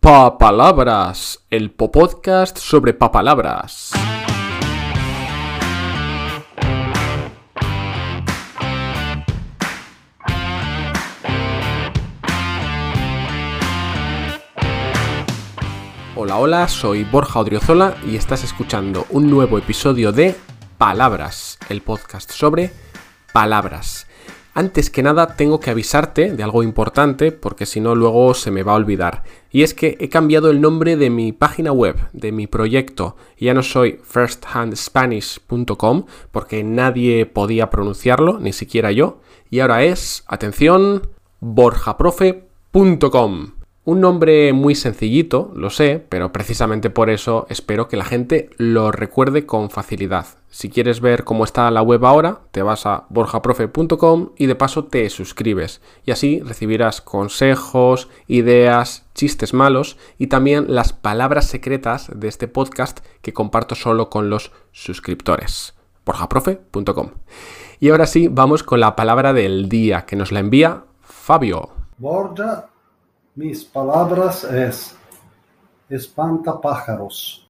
Papalabras, el podcast sobre papalabras. Hola, hola, soy Borja Odriozola y estás escuchando un nuevo episodio de Palabras, el podcast sobre palabras. Antes que nada tengo que avisarte de algo importante porque si no luego se me va a olvidar. Y es que he cambiado el nombre de mi página web, de mi proyecto. Ya no soy firsthandspanish.com porque nadie podía pronunciarlo, ni siquiera yo. Y ahora es, atención, borjaprofe.com. Un nombre muy sencillito, lo sé, pero precisamente por eso espero que la gente lo recuerde con facilidad. Si quieres ver cómo está la web ahora, te vas a borjaprofe.com y de paso te suscribes. Y así recibirás consejos, ideas, chistes malos y también las palabras secretas de este podcast que comparto solo con los suscriptores. borjaprofe.com. Y ahora sí, vamos con la palabra del día que nos la envía Fabio. Borja mis palabras es espantapájaros.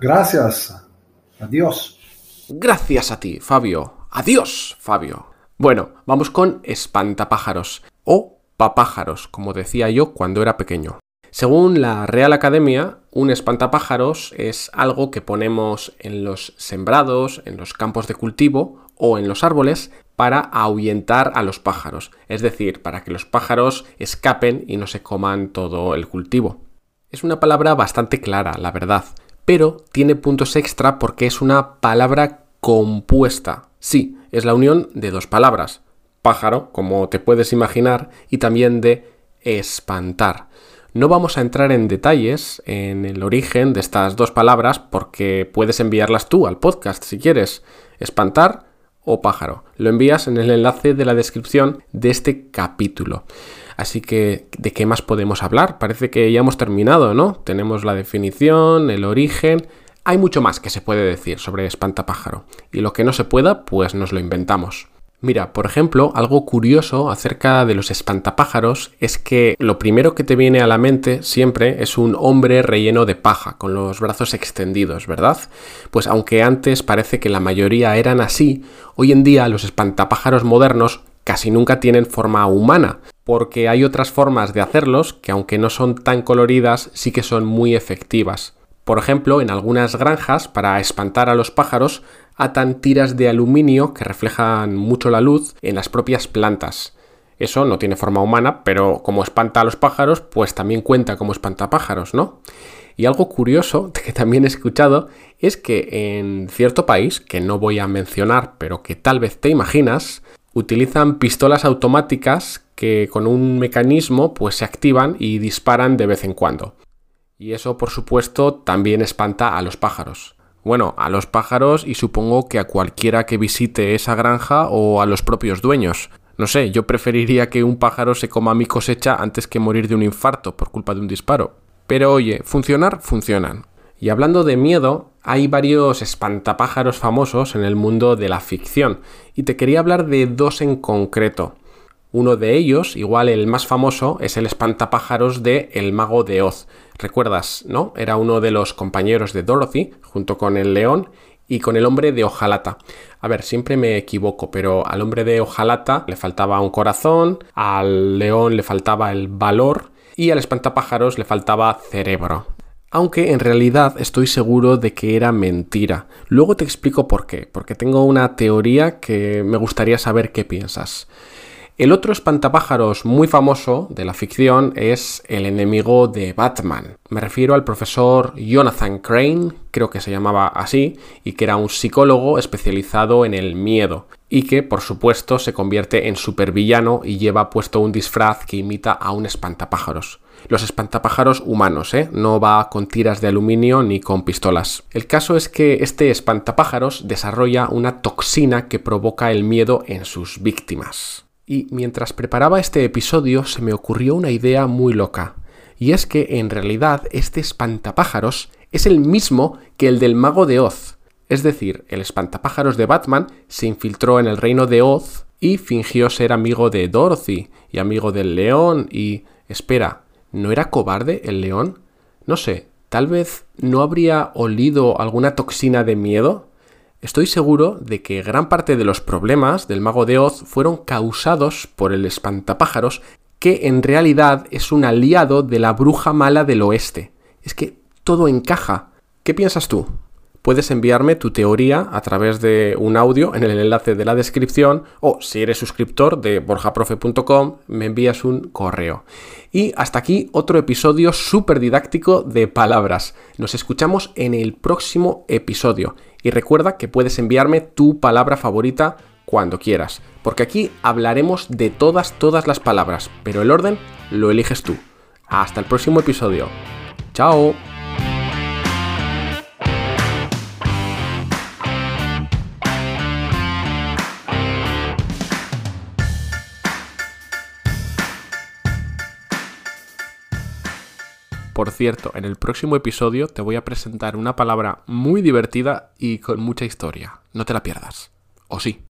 Gracias. Adiós. Gracias a ti, Fabio. Adiós, Fabio. Bueno, vamos con espantapájaros o papájaros, como decía yo cuando era pequeño. Según la Real Academia, un espantapájaros es algo que ponemos en los sembrados, en los campos de cultivo o en los árboles para ahuyentar a los pájaros, es decir, para que los pájaros escapen y no se coman todo el cultivo. Es una palabra bastante clara, la verdad, pero tiene puntos extra porque es una palabra compuesta. Sí, es la unión de dos palabras, pájaro, como te puedes imaginar, y también de espantar. No vamos a entrar en detalles en el origen de estas dos palabras porque puedes enviarlas tú al podcast si quieres. Espantar o pájaro. Lo envías en el enlace de la descripción de este capítulo. Así que, ¿de qué más podemos hablar? Parece que ya hemos terminado, ¿no? Tenemos la definición, el origen. Hay mucho más que se puede decir sobre espantapájaro. Y lo que no se pueda, pues nos lo inventamos. Mira, por ejemplo, algo curioso acerca de los espantapájaros es que lo primero que te viene a la mente siempre es un hombre relleno de paja, con los brazos extendidos, ¿verdad? Pues aunque antes parece que la mayoría eran así, hoy en día los espantapájaros modernos casi nunca tienen forma humana, porque hay otras formas de hacerlos que aunque no son tan coloridas, sí que son muy efectivas. Por ejemplo, en algunas granjas, para espantar a los pájaros, atan tiras de aluminio que reflejan mucho la luz en las propias plantas. Eso no tiene forma humana, pero como espanta a los pájaros, pues también cuenta como espantapájaros, ¿no? Y algo curioso que también he escuchado es que en cierto país, que no voy a mencionar, pero que tal vez te imaginas, utilizan pistolas automáticas que con un mecanismo pues se activan y disparan de vez en cuando. Y eso por supuesto también espanta a los pájaros. Bueno, a los pájaros y supongo que a cualquiera que visite esa granja o a los propios dueños. No sé, yo preferiría que un pájaro se coma mi cosecha antes que morir de un infarto por culpa de un disparo. Pero oye, funcionar, funcionan. Y hablando de miedo, hay varios espantapájaros famosos en el mundo de la ficción, y te quería hablar de dos en concreto. Uno de ellos, igual el más famoso, es el espantapájaros de El Mago de Oz. ¿Recuerdas, no? Era uno de los compañeros de Dorothy, junto con el león y con el hombre de hojalata. A ver, siempre me equivoco, pero al hombre de hojalata le faltaba un corazón, al león le faltaba el valor y al espantapájaros le faltaba cerebro. Aunque en realidad estoy seguro de que era mentira. Luego te explico por qué, porque tengo una teoría que me gustaría saber qué piensas. El otro espantapájaros muy famoso de la ficción es el enemigo de Batman. Me refiero al profesor Jonathan Crane, creo que se llamaba así, y que era un psicólogo especializado en el miedo, y que por supuesto se convierte en supervillano y lleva puesto un disfraz que imita a un espantapájaros. Los espantapájaros humanos, ¿eh? No va con tiras de aluminio ni con pistolas. El caso es que este espantapájaros desarrolla una toxina que provoca el miedo en sus víctimas. Y mientras preparaba este episodio se me ocurrió una idea muy loca. Y es que en realidad este espantapájaros es el mismo que el del mago de Oz. Es decir, el espantapájaros de Batman se infiltró en el reino de Oz y fingió ser amigo de Dorothy y amigo del león y... Espera, ¿no era cobarde el león? No sé, tal vez no habría olido alguna toxina de miedo. Estoy seguro de que gran parte de los problemas del mago de Oz fueron causados por el espantapájaros, que en realidad es un aliado de la bruja mala del oeste. Es que todo encaja. ¿Qué piensas tú? Puedes enviarme tu teoría a través de un audio en el enlace de la descripción o si eres suscriptor de borjaprofe.com me envías un correo. Y hasta aquí otro episodio súper didáctico de palabras. Nos escuchamos en el próximo episodio y recuerda que puedes enviarme tu palabra favorita cuando quieras, porque aquí hablaremos de todas, todas las palabras, pero el orden lo eliges tú. Hasta el próximo episodio. Chao. Por cierto, en el próximo episodio te voy a presentar una palabra muy divertida y con mucha historia. No te la pierdas. ¿O sí?